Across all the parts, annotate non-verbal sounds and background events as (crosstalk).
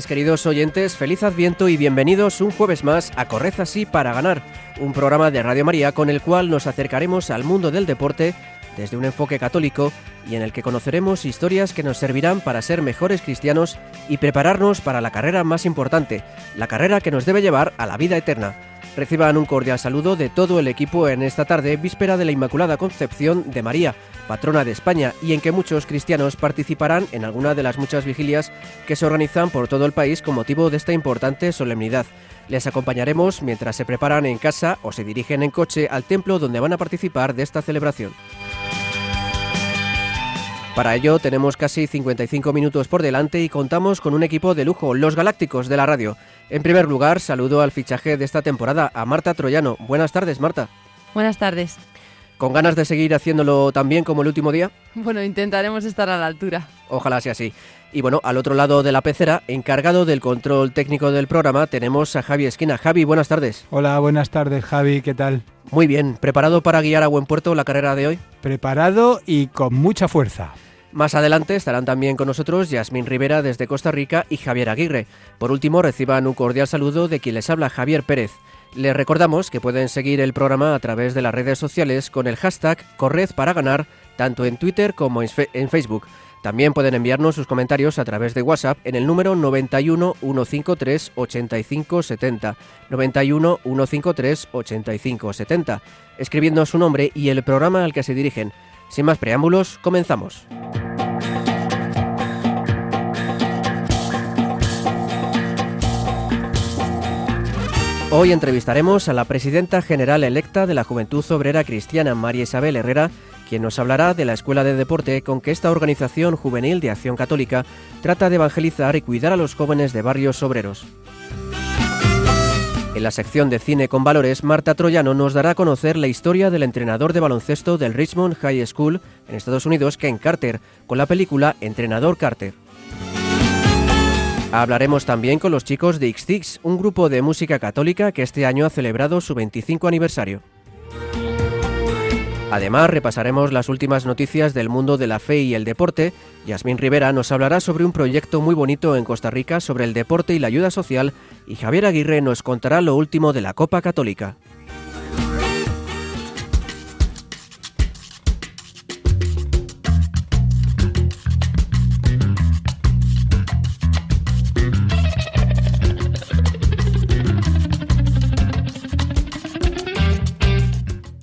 Queridos oyentes, feliz Adviento y bienvenidos un jueves más a Corred así para ganar, un programa de Radio María con el cual nos acercaremos al mundo del deporte desde un enfoque católico y en el que conoceremos historias que nos servirán para ser mejores cristianos y prepararnos para la carrera más importante, la carrera que nos debe llevar a la vida eterna. Reciban un cordial saludo de todo el equipo en esta tarde, víspera de la Inmaculada Concepción de María, patrona de España, y en que muchos cristianos participarán en alguna de las muchas vigilias que se organizan por todo el país con motivo de esta importante solemnidad. Les acompañaremos mientras se preparan en casa o se dirigen en coche al templo donde van a participar de esta celebración. Para ello tenemos casi 55 minutos por delante y contamos con un equipo de lujo, los Galácticos de la radio. En primer lugar, saludo al fichaje de esta temporada a Marta Troyano. Buenas tardes, Marta. Buenas tardes. ¿Con ganas de seguir haciéndolo tan bien como el último día? Bueno, intentaremos estar a la altura. Ojalá sea así. Y bueno, al otro lado de la pecera, encargado del control técnico del programa, tenemos a Javi Esquina. Javi, buenas tardes. Hola, buenas tardes, Javi, ¿qué tal? Muy bien, ¿preparado para guiar a buen puerto la carrera de hoy? Preparado y con mucha fuerza. Más adelante estarán también con nosotros Yasmín Rivera desde Costa Rica y Javier Aguirre. Por último, reciban un cordial saludo de quien les habla Javier Pérez. Les recordamos que pueden seguir el programa a través de las redes sociales con el hashtag Corred para ganar, tanto en Twitter como en Facebook. También pueden enviarnos sus comentarios a través de WhatsApp en el número 91 153 85 70. 91 153 85 70. Escribiendo su nombre y el programa al que se dirigen. Sin más preámbulos, comenzamos. Hoy entrevistaremos a la presidenta general electa de la Juventud Obrera Cristiana, María Isabel Herrera, quien nos hablará de la Escuela de Deporte con que esta organización juvenil de acción católica trata de evangelizar y cuidar a los jóvenes de barrios obreros. En la sección de cine con valores, Marta Troyano nos dará a conocer la historia del entrenador de baloncesto del Richmond High School en Estados Unidos, Ken Carter, con la película Entrenador Carter. Hablaremos también con los chicos de X un grupo de música católica que este año ha celebrado su 25 aniversario. Además, repasaremos las últimas noticias del mundo de la fe y el deporte. Yasmín Rivera nos hablará sobre un proyecto muy bonito en Costa Rica sobre el deporte y la ayuda social y Javier Aguirre nos contará lo último de la Copa Católica.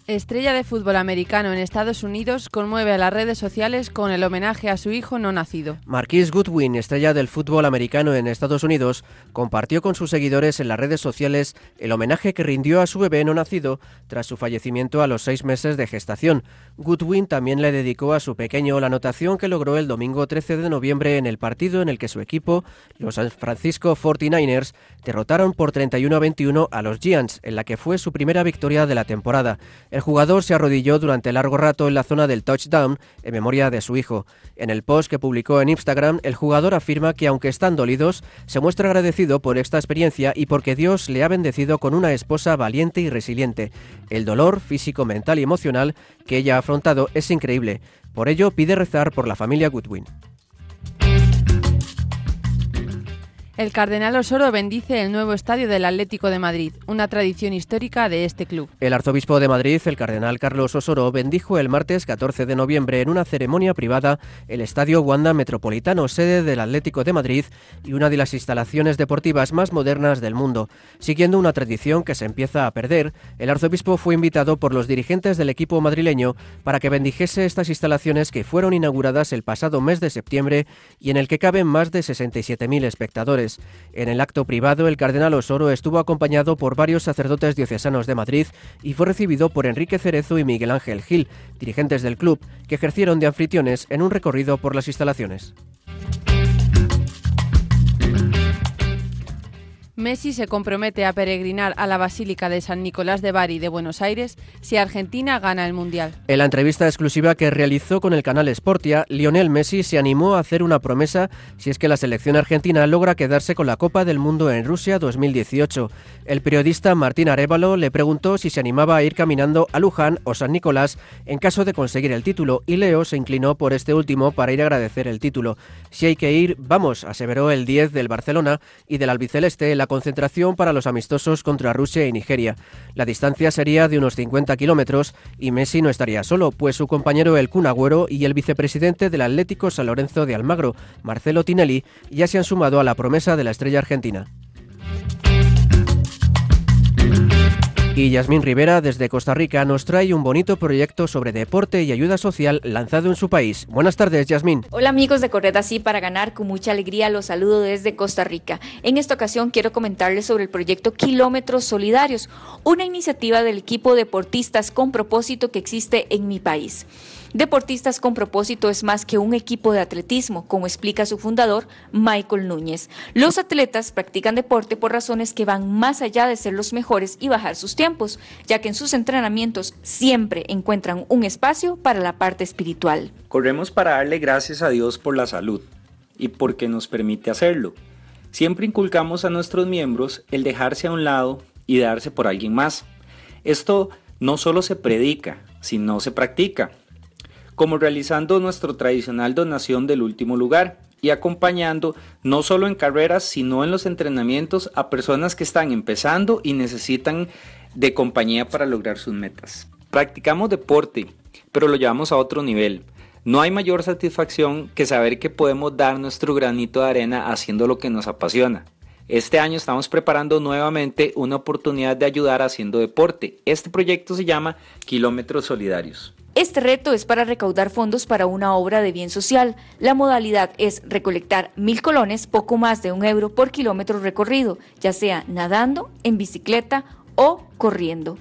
Estrella de fútbol americano en Estados Unidos conmueve a las redes sociales con el homenaje a su hijo no nacido. Marquis Goodwin, estrella del fútbol americano en Estados Unidos, compartió con sus seguidores en las redes sociales el homenaje que rindió a su bebé no nacido tras su fallecimiento a los seis meses de gestación. Goodwin también le dedicó a su pequeño la anotación que logró el domingo 13 de noviembre en el partido en el que su equipo, los San Francisco 49ers, derrotaron por 31 a 21 a los Giants, en la que fue su primera victoria de la temporada. Jugador se arrodilló durante largo rato en la zona del touchdown en memoria de su hijo. En el post que publicó en Instagram, el jugador afirma que aunque están dolidos, se muestra agradecido por esta experiencia y porque Dios le ha bendecido con una esposa valiente y resiliente. El dolor físico, mental y emocional que ella ha afrontado es increíble. Por ello pide rezar por la familia Goodwin. El cardenal Osoro bendice el nuevo estadio del Atlético de Madrid, una tradición histórica de este club. El arzobispo de Madrid, el cardenal Carlos Osoro, bendijo el martes 14 de noviembre en una ceremonia privada el estadio Wanda Metropolitano, sede del Atlético de Madrid y una de las instalaciones deportivas más modernas del mundo. Siguiendo una tradición que se empieza a perder, el arzobispo fue invitado por los dirigentes del equipo madrileño para que bendijese estas instalaciones que fueron inauguradas el pasado mes de septiembre y en el que caben más de 67.000 espectadores. En el acto privado, el cardenal Osoro estuvo acompañado por varios sacerdotes diocesanos de Madrid y fue recibido por Enrique Cerezo y Miguel Ángel Gil, dirigentes del club, que ejercieron de anfitriones en un recorrido por las instalaciones. Messi se compromete a peregrinar a la Basílica de San Nicolás de Bari de Buenos Aires si Argentina gana el Mundial. En la entrevista exclusiva que realizó con el canal Sportia, Lionel Messi se animó a hacer una promesa si es que la selección argentina logra quedarse con la Copa del Mundo en Rusia 2018. El periodista Martín Arevalo le preguntó si se animaba a ir caminando a Luján o San Nicolás en caso de conseguir el título y Leo se inclinó por este último para ir a agradecer el título. Si hay que ir, vamos, aseveró el 10 del Barcelona y del albiceleste la concentración para los amistosos contra Rusia y Nigeria. La distancia sería de unos 50 kilómetros y Messi no estaría solo, pues su compañero el Kun Agüero y el vicepresidente del Atlético San Lorenzo de Almagro, Marcelo Tinelli, ya se han sumado a la promesa de la estrella argentina. Y Yasmín Rivera, desde Costa Rica, nos trae un bonito proyecto sobre deporte y ayuda social lanzado en su país. Buenas tardes, Yasmín. Hola amigos de Corred Así para Ganar, con mucha alegría los saludo desde Costa Rica. En esta ocasión quiero comentarles sobre el proyecto Kilómetros Solidarios, una iniciativa del equipo deportistas con propósito que existe en mi país. Deportistas con propósito es más que un equipo de atletismo, como explica su fundador, Michael Núñez. Los atletas practican deporte por razones que van más allá de ser los mejores y bajar sus tiempos, ya que en sus entrenamientos siempre encuentran un espacio para la parte espiritual. Corremos para darle gracias a Dios por la salud y porque nos permite hacerlo. Siempre inculcamos a nuestros miembros el dejarse a un lado y darse por alguien más. Esto no solo se predica, sino se practica como realizando nuestro tradicional donación del último lugar y acompañando no solo en carreras, sino en los entrenamientos a personas que están empezando y necesitan de compañía para lograr sus metas. Practicamos deporte, pero lo llevamos a otro nivel. No hay mayor satisfacción que saber que podemos dar nuestro granito de arena haciendo lo que nos apasiona. Este año estamos preparando nuevamente una oportunidad de ayudar haciendo deporte. Este proyecto se llama Kilómetros Solidarios. Este reto es para recaudar fondos para una obra de bien social. La modalidad es recolectar mil colones, poco más de un euro por kilómetro recorrido, ya sea nadando, en bicicleta o corriendo.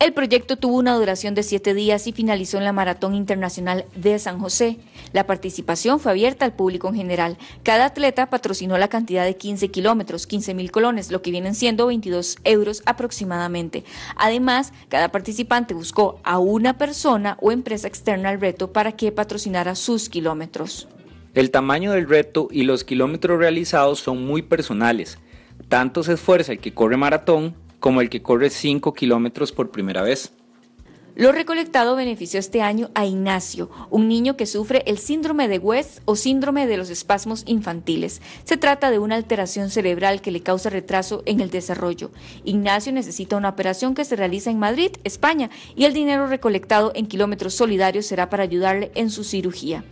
El proyecto tuvo una duración de siete días y finalizó en la Maratón Internacional de San José. La participación fue abierta al público en general. Cada atleta patrocinó la cantidad de 15 kilómetros, 15 mil colones, lo que vienen siendo 22 euros aproximadamente. Además, cada participante buscó a una persona o empresa externa al reto para que patrocinara sus kilómetros. El tamaño del reto y los kilómetros realizados son muy personales. Tanto se esfuerza el que corre maratón como el que corre 5 kilómetros por primera vez. Lo recolectado benefició este año a Ignacio, un niño que sufre el síndrome de West o síndrome de los espasmos infantiles. Se trata de una alteración cerebral que le causa retraso en el desarrollo. Ignacio necesita una operación que se realiza en Madrid, España, y el dinero recolectado en kilómetros solidarios será para ayudarle en su cirugía.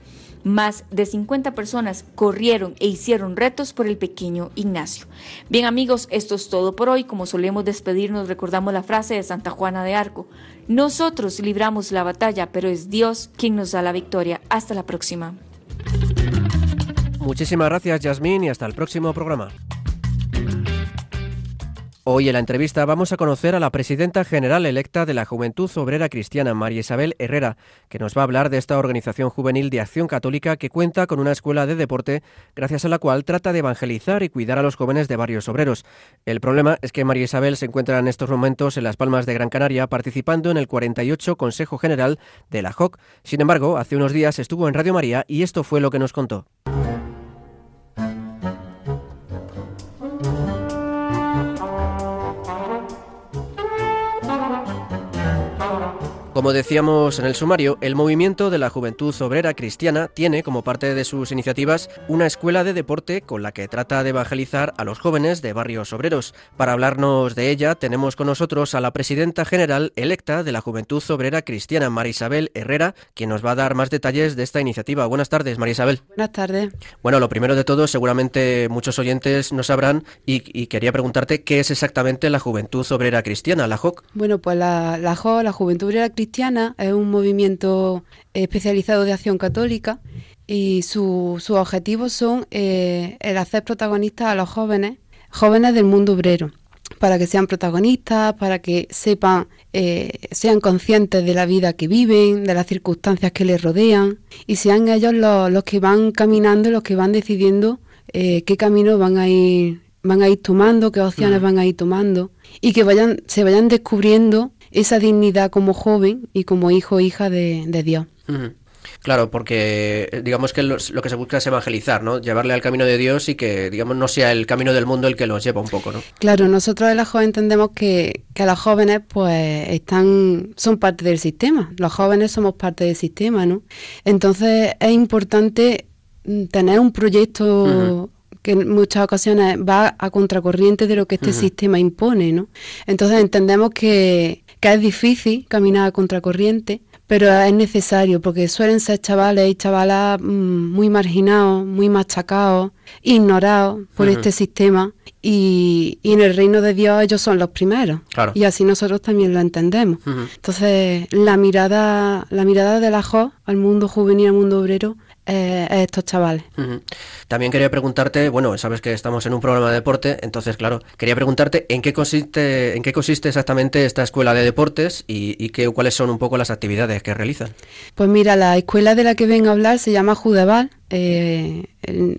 Más de 50 personas corrieron e hicieron retos por el pequeño Ignacio. Bien amigos, esto es todo por hoy. Como solemos despedirnos, recordamos la frase de Santa Juana de Arco. Nosotros libramos la batalla, pero es Dios quien nos da la victoria. Hasta la próxima. Muchísimas gracias, Yasmín, y hasta el próximo programa. Hoy en la entrevista vamos a conocer a la presidenta general electa de la Juventud Obrera Cristiana, María Isabel Herrera, que nos va a hablar de esta organización juvenil de acción católica que cuenta con una escuela de deporte gracias a la cual trata de evangelizar y cuidar a los jóvenes de varios obreros. El problema es que María Isabel se encuentra en estos momentos en Las Palmas de Gran Canaria participando en el 48 Consejo General de la JOC. Sin embargo, hace unos días estuvo en Radio María y esto fue lo que nos contó. Como decíamos en el sumario, el movimiento de la Juventud Obrera Cristiana tiene como parte de sus iniciativas una escuela de deporte con la que trata de evangelizar a los jóvenes de barrios obreros. Para hablarnos de ella tenemos con nosotros a la presidenta general electa de la Juventud Obrera Cristiana, Marisabel Herrera, quien nos va a dar más detalles de esta iniciativa. Buenas tardes, Marisabel. Buenas tardes. Bueno, lo primero de todo, seguramente muchos oyentes no sabrán y, quería preguntarte qué es exactamente la Juventud Obrera Cristiana, la JOC. Bueno, pues la, la JOC, la Juventud Obrera Cristiana, Cristiana es un movimiento especializado de acción católica y sus objetivos son eh, el hacer protagonistas a los jóvenes, jóvenes del mundo obrero, para que sean protagonistas, para que sepan, eh, sean conscientes de la vida que viven, de las circunstancias que les rodean y sean ellos los, que van caminando, los que van decidiendo eh, qué camino van a ir van a ir tomando, qué opciones van a ir tomando y que vayan, se vayan descubriendo esa dignidad como joven y como hijo o hija de, Dios. Claro, porque eh, digamos que lo que se busca es evangelizar, ¿no? Llevarle al camino de Dios y que, digamos, no sea el camino del mundo el que los lleva un poco, ¿no? Claro, nosotros en la joven entendemos que, que los jóvenes, pues, están, son parte del sistema. Los jóvenes somos parte del sistema, ¿no? Entonces es importante mm, tener un proyecto que en muchas ocasiones va a contracorriente de lo que este sistema impone, ¿no? Entonces entendemos que, que es difícil caminar a contracorriente, pero es necesario porque suelen ser chavales y chavalas mm, muy marginados, muy machacados, ignorados por este sistema y, en el reino de Dios ellos son los primeros. Y así nosotros también lo entendemos. Entonces la mirada, la mirada de la JO al mundo juvenil, al mundo obrero eh, estos chavales. También quería preguntarte, bueno, sabes que estamos en un programa de deporte, entonces claro, quería preguntarte en qué consiste, en qué consiste exactamente esta escuela de deportes y, qué, cuáles son un poco las actividades que realizan. Pues mira, la escuela de la que vengo a hablar se llama Judeval, eh, el,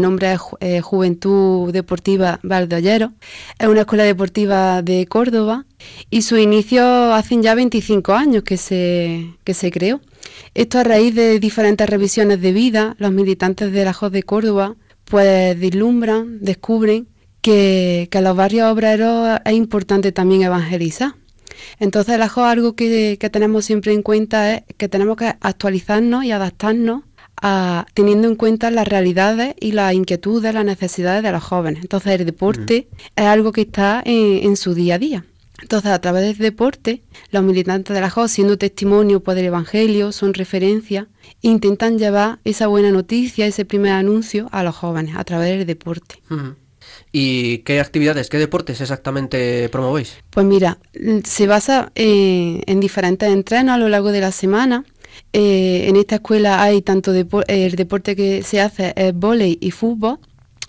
nombre es eh, Juventud Deportiva Valdeollero, es una escuela deportiva de Córdoba y su inicio hacen ya 25 años que se, que se creó. Esto a raíz de diferentes revisiones de vida, los militantes de la JOS de Córdoba pues vislumbran, descubren que, que los barrios obreros es importante también evangelizar. Entonces la JOS algo que, tenemos siempre en cuenta es que tenemos que actualizarnos y adaptarnos a, teniendo en cuenta las realidades y las inquietudes, las necesidades de los jóvenes. Entonces el deporte es algo que está en su día a día. Entonces, a través del deporte, los militantes de la JOS, siendo testimonio por el Evangelio, son referencia, intentan llevar esa buena noticia, ese primer anuncio a los jóvenes a través del deporte. ¿Y qué actividades, qué deportes exactamente promovéis? Pues mira, se basa eh, en diferentes entrenos a lo largo de la semana. Eh, en esta escuela hay tanto el deporte que se hace es volei y fútbol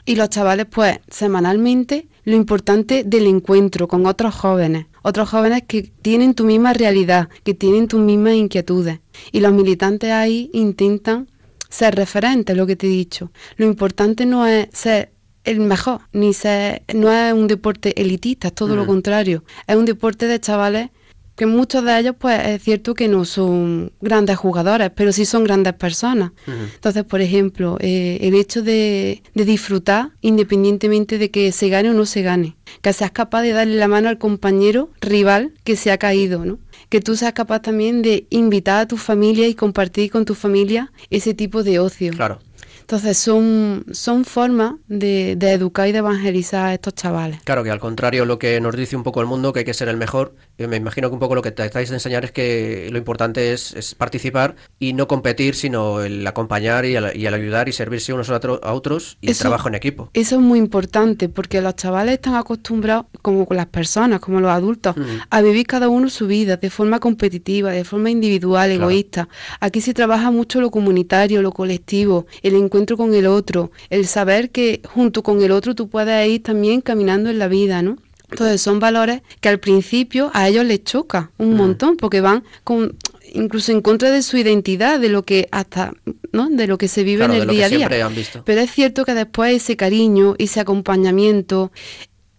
y los chavales pues semanalmente lo importante del encuentro con otros jóvenes, otros jóvenes que tienen tu misma realidad, que tienen tus mismas inquietudes. Y los militantes ahí intentan ser referentes, lo que te he dicho. Lo importante no es ser el mejor, ni ser, no es un deporte elitista, es todo lo contrario. Es un deporte de chavales que muchos de ellos, pues es cierto que no son grandes jugadores, pero sí son grandes personas. Entonces, por ejemplo, eh, el hecho de, disfrutar independientemente de que se gane o no se gane, que seas capaz de darle la mano al compañero rival que se ha caído, ¿no? Que tú seas capaz también de invitar a tu familia y compartir con tu familia ese tipo de ocio. Claro. Entonces son, son formas de, de, educar y de evangelizar a estos chavales. Claro que al contrario lo que nos dice un poco el mundo, que hay que ser el mejor, me imagino que un poco lo que te estáis de enseñar es que lo importante es, participar y no competir, sino el acompañar y el, ayudar y servirse unos a, otros y el trabajo en equipo. Eso es muy importante porque los chavales están acostumbrados, como las personas, como los adultos, a vivir cada uno su vida de forma competitiva, de forma individual, egoísta. Aquí se trabaja mucho lo comunitario, lo colectivo, el encuentro con el otro, el saber que junto con el otro tú puedes ir también caminando en la vida, ¿no? Entonces son valores que al principio a ellos les choca un mm. montón porque van con incluso en contra de su identidad, de lo que hasta, ¿no? De lo que se vive en el día a día. Pero es cierto que después ese cariño, ese acompañamiento,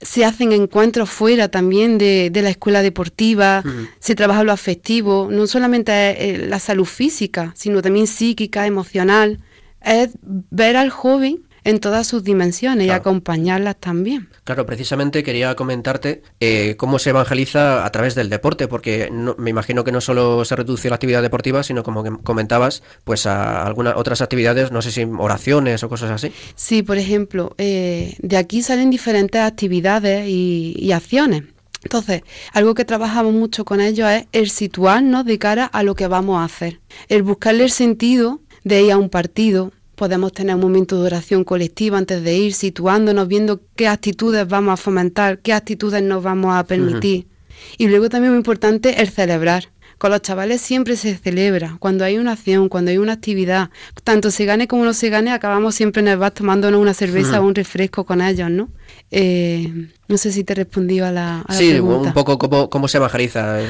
se hacen encuentros fuera también de, la escuela deportiva, mm. se trabaja lo afectivo, no solamente la salud física, sino también psíquica, emocional es ver al joven en todas sus dimensiones y acompañarlas también. Claro, precisamente quería comentarte eh, cómo se evangeliza a través del deporte, porque me imagino que no solo se reduce la actividad deportiva, sino como comentabas, pues a algunas otras actividades, no sé si oraciones o cosas así. Sí, por ejemplo, eh, de aquí salen diferentes actividades y, y acciones. Entonces, algo que trabajamos mucho con ellos es el situarnos de cara a lo que vamos a hacer, el buscarle el sentido de ir a un partido, podemos tener un momento de oración colectiva antes de ir, situándonos, viendo qué actitudes vamos a fomentar, qué actitudes nos vamos a permitir. Y luego también muy importante el celebrar. Con los chavales siempre se celebra, cuando hay una acción, cuando hay una actividad, tanto se gane como no se gane, acabamos siempre en el bar tomándonos una cerveza o un refresco con ellos, ¿no? Eh, no sé si te he respondido a la, sí, un poco cómo, cómo se evangeliza.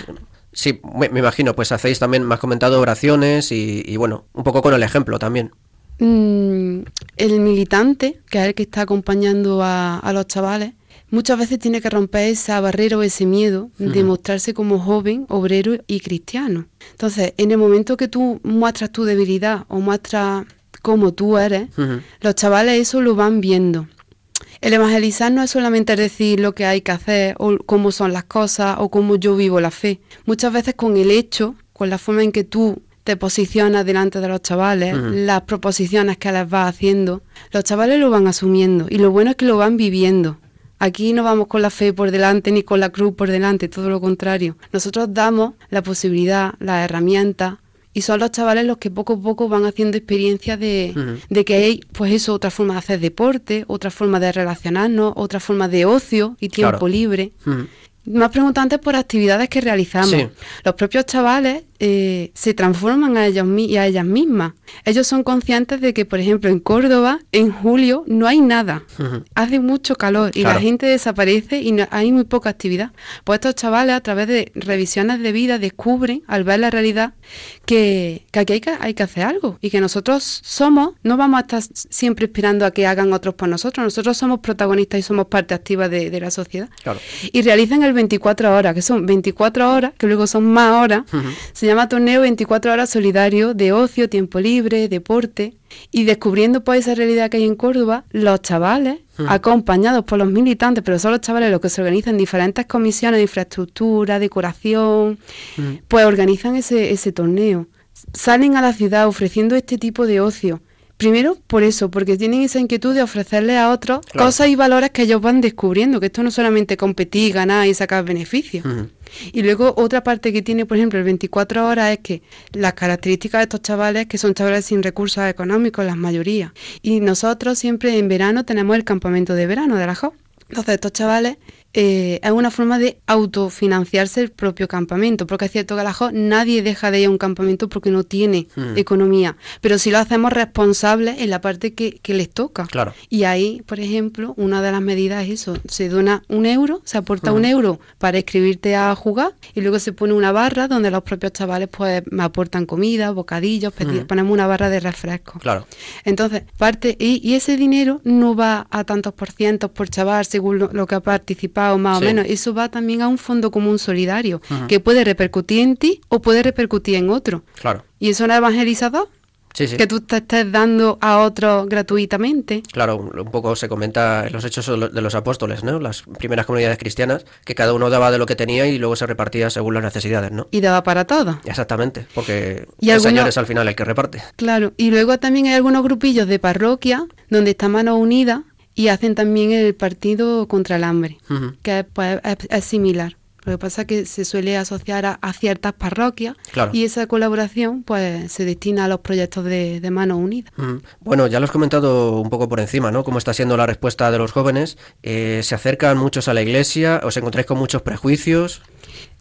Sí, me, imagino, pues hacéis también, me has comentado oraciones y, bueno, un poco con el ejemplo también. Mm, el militante, que es el que está acompañando a, a los chavales, muchas veces tiene que romper esa barrera o ese miedo de mostrarse como joven, obrero y cristiano. Entonces, en el momento que tú muestras tu debilidad o muestras cómo tú eres, los chavales eso lo van viendo. El evangelizar no es solamente decir lo que hay que hacer o cómo son las cosas o cómo yo vivo la fe. Muchas veces con el hecho, con la forma en que tú te posicionas delante de los chavales, las proposiciones que les vas haciendo, los chavales lo van asumiendo y lo bueno es que lo van viviendo. Aquí no vamos con la fe por delante ni con la cruz por delante, todo lo contrario. Nosotros damos la posibilidad, las herramientas, y son los chavales los que poco a poco van haciendo experiencia de, de, que hay, pues eso, otra forma de hacer deporte, otra forma de relacionarnos, otra forma de ocio y tiempo libre. Más preguntantes por actividades que realizamos. Los propios chavales eh, se transforman a ellos y a ellas mismas. Ellos son conscientes de que, por ejemplo, en Córdoba, en julio, no hay nada. Hace mucho calor y la gente desaparece y hay muy poca actividad. Pues estos chavales, a través de revisiones de vida, descubren, al ver la realidad, que, aquí hay que, hay que hacer algo y que nosotros somos, no vamos a estar siempre esperando a que hagan otros por nosotros. Nosotros somos protagonistas y somos parte activa de, la sociedad. Y realizan el 24 horas, que son 24 horas, que luego son más horas se llama Torneo 24 Horas Solidario de ocio, tiempo libre, deporte. Y descubriendo pues esa realidad que hay en Córdoba, los chavales, acompañados por los militantes, pero son los chavales los que se organizan diferentes comisiones de infraestructura, decoración, pues organizan ese, ese torneo. Salen a la ciudad ofreciendo este tipo de ocio. Primero, por eso, porque tienen esa inquietud de ofrecerle a otros cosas y valores que ellos van descubriendo, que esto no solamente competir, ganar y sacar beneficios. Y luego otra parte que tiene, por ejemplo, el 24 horas es que las características de estos chavales, que son chavales sin recursos económicos, la mayoría. Y nosotros siempre en verano tenemos el campamento de verano de la JO. Entonces estos chavales eh, es una forma de autofinanciarse el propio campamento, porque es cierto que a la JO nadie deja de ir a un campamento porque no tiene hmm. economía, pero si lo hacemos responsables en la parte que, les toca. Claro. Y ahí, por ejemplo, una de las medidas es eso, se dona un euro, se aporta un hmm. euro para escribirte a jugar y luego se pone una barra donde los propios chavales pues me aportan comida, bocadillos, hmm. ponemos una barra de refresco. Claro. Entonces, parte, y, ese dinero no va a tantos por cientos por chaval según lo que ha participado o más o menos. Eso va también a un fondo común solidario, que puede repercutir en ti o puede repercutir en otro. Claro. ¿Y eso no es evangelizador? Sí, sí. Que tú te estés dando a otros gratuitamente. Claro, un poco se comenta en los hechos de los apóstoles, ¿no? Las primeras comunidades cristianas, que cada uno daba de lo que tenía y luego se repartía según las necesidades, ¿no? Y daba para todo. Exactamente, porque el Señor es al final el que reparte. Claro, y luego también hay algunos grupillos de parroquia donde está mano unida y hacen también el partido contra el hambre, que pues, es, similar. Lo que pasa es que se suele asociar a, ciertas parroquias y esa colaboración pues se destina a los proyectos de, de Manos Unidas. Bueno, ya lo has comentado un poco por encima, ¿no? Cómo está siendo la respuesta de los jóvenes. Eh, ¿Se acercan muchos a la iglesia? ¿Os encontráis con muchos prejuicios?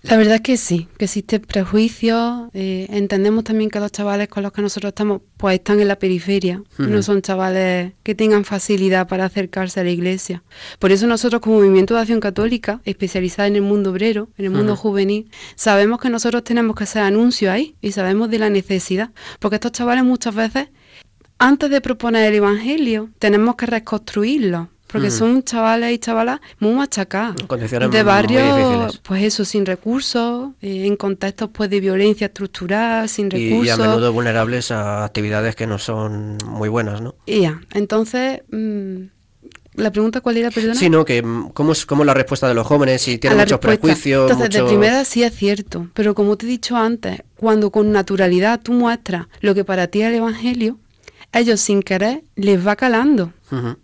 La verdad es que sí, que existen prejuicios. Eh, entendemos también que los chavales con los que nosotros estamos, pues están en la periferia. No son chavales que tengan facilidad para acercarse a la iglesia. Por eso nosotros como Movimiento de Acción Católica, especializada en el mundo obrero, en el mundo juvenil, sabemos que nosotros tenemos que hacer anuncios ahí y sabemos de la necesidad. Porque estos chavales muchas veces, antes de proponer el Evangelio, tenemos que reconstruirlo porque mm. son chavales y chavalas muy machacadas. de barrios, pues eso, sin recursos, eh, en contextos pues de violencia estructural, sin recursos. Y, a menudo vulnerables a actividades que no son muy buenas, ¿no? Ya, entonces... Mm, la pregunta cuál era, perdona. Sí, no, que mm, cómo es, cómo la respuesta de los jóvenes, si tienen muchos prejuicios. Entonces, de primera sí es cierto, pero como te he dicho antes, cuando con naturalidad tú muestras lo que para ti es el Evangelio, ellos sin querer les va calando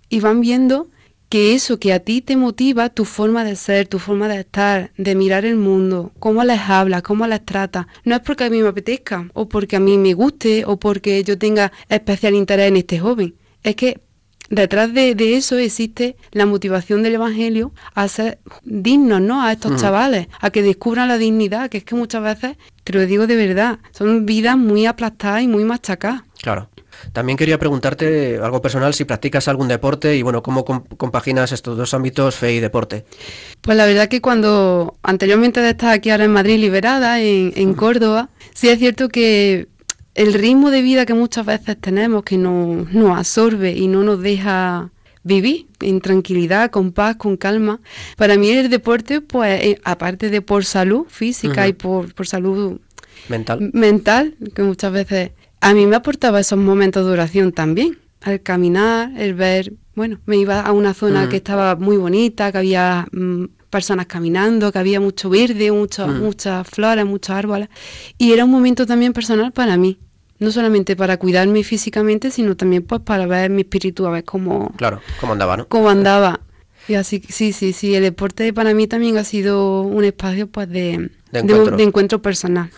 y van viendo que eso que a ti te motiva, tu forma de ser, tu forma de estar, de mirar el mundo, cómo les hablas, cómo les tratas, no es porque a mí me apetezca, o porque a mí me guste, o porque yo tenga especial interés en este joven. Es que detrás de, eso existe la motivación del Evangelio a ser dignos, ¿no? A estos chavales, a que descubran la dignidad, que es que muchas veces, te lo digo de verdad, son vidas muy aplastadas y muy machacadas. Claro. También quería preguntarte algo personal, si practicas algún deporte y bueno, cómo compaginas estos dos ámbitos, fe y deporte. Pues la verdad que cuando anteriormente de estar aquí ahora en Madrid liberada, en, Córdoba, sí es cierto que el ritmo de vida que muchas veces tenemos, que nos, nos absorbe y no nos deja vivir en tranquilidad, con paz, con calma. Para mí el deporte, pues, eh, aparte de por salud física y por, por salud mental. mental, que muchas veces a mí me aportaba esos momentos de oración también. Al caminar, el ver, bueno, me iba a una zona que estaba muy bonita, que había mm, personas caminando, que había mucho verde, mucho, muchas flores, muchos árboles. Y era un momento también personal para mí. No solamente para cuidarme físicamente, sino también pues para ver mi espíritu, a ver cómo, Claro, cómo andaba, ¿no? cómo andaba. Y así, sí, sí, sí, el deporte para mí también ha sido un espacio pues de, De encuentro. de encuentro personal.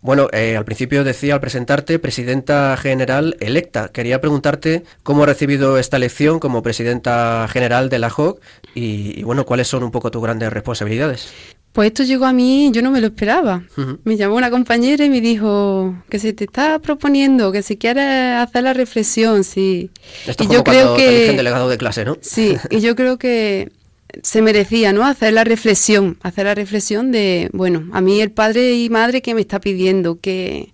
Bueno, eh, al principio decía al presentarte presidenta general electa. Quería preguntarte cómo ha recibido esta elección como presidenta general de la JOC y, y, bueno, cuáles son un poco tus grandes responsabilidades. Pues esto llegó a mí, yo no me lo esperaba. Me llamó una compañera y me dijo que se te está proponiendo, que si quieres hacer la reflexión, sí. Esto y es como yo creo que delegado de clase, ¿no? sí, y yo creo que se merecía, ¿no? Hacer la reflexión, hacer la reflexión de, bueno, a mí el padre y madre que me está pidiendo que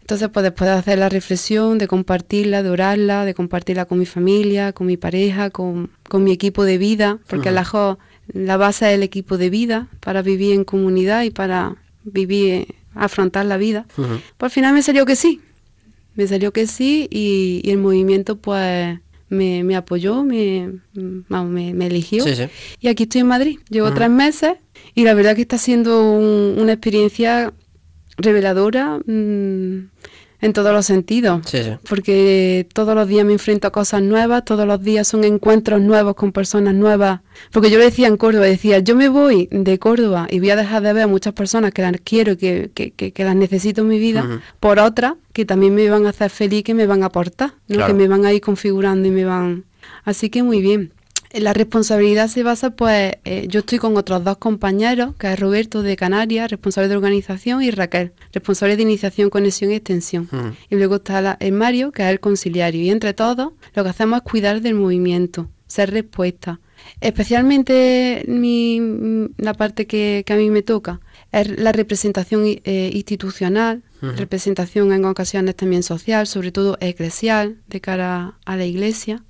entonces pues después de hacer la reflexión, de compartirla, de orarla, de compartirla con mi familia, con mi pareja, con, con mi equipo de vida, porque Ujú. la la base es el equipo de vida para vivir en comunidad y para vivir, afrontar la vida. Pues al final me salió que sí. Me salió que sí y, y el movimiento pues me, me apoyó, me, mm, vamos, me, me eligió. Sí, sí. Y aquí estoy en Madrid. Llevo tres meses y la verdad que está siendo un- una experiencia reveladora mm, en todos los sentidos. Sí, sí. Porque todos los días me enfrento a cosas nuevas, todos los días son encuentros nuevos con personas nuevas. Porque yo le decía en Córdoba, decía, yo me voy de Córdoba y voy a dejar de ver a muchas personas que las quiero, que, que, que, que las necesito en mi vida, por otras que también me van a hacer feliz, que me van a aportar, ¿no? Claro. que me van a ir configurando y me van... Así que muy bien. La responsabilidad se basa, pues, eh, yo estoy con otros dos compañeros, que es Roberto de Canarias, responsable de organización, y Raquel, responsable de iniciación, conexión y extensión. Ujú. Y luego está la- el Mario, que es el conciliario. Y entre todos, lo que hacemos es cuidar del movimiento, ser respuesta. Especialmente mi- mm, la parte que, que a mí me toca es la representación eh, institucional, representación en ocasiones también social, sobre todo eclesial, de cara a la iglesia.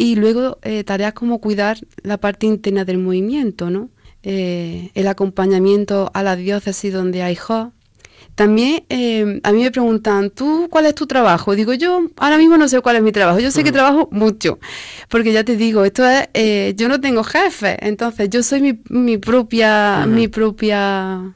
Y luego eh, tareas como cuidar la parte interna del movimiento, ¿no? Eh, el acompañamiento a la diócesis donde hay JOS. También eh, a mí me preguntan, ¿tú cuál es tu trabajo? Digo, yo ahora mismo no sé cuál es mi trabajo. Yo sé que trabajo mucho, porque ya te digo, esto es, yo no tengo jefe, entonces yo soy mi, mi propia, mi propia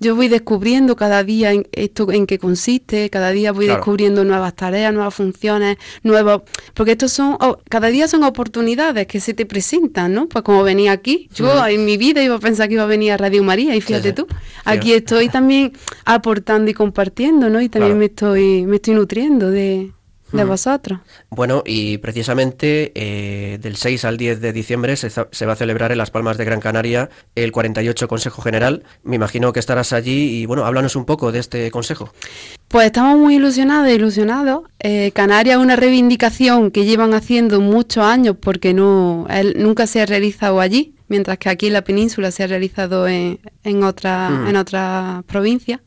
yo voy descubriendo cada día en esto en qué consiste, cada día voy Claro. descubriendo nuevas tareas, nuevas funciones, nuevos, porque estos son, o- cada día son oportunidades que se te presentan, ¿no? Pues como venía aquí, yo en mi vida iba a pensar que iba a venir a Radio María y fíjate sí. tú, aquí estoy también aportando y compartiendo, ¿no? Y también Claro. me estoy, me estoy nutriendo de, de vosotros. Bueno, y precisamente eh, del 6 al 10 de diciembre se, va a celebrar en Las Palmas de Gran Canaria el 48 Consejo General. Me imagino que estarás allí y bueno, háblanos un poco de este consejo. Pues estamos muy ilusionados e ilusionados. Eh, Canarias es una reivindicación que llevan haciendo muchos años porque no él nunca se ha realizado allí, mientras que aquí en la península se ha realizado en, en otras Mm. en otras provincias.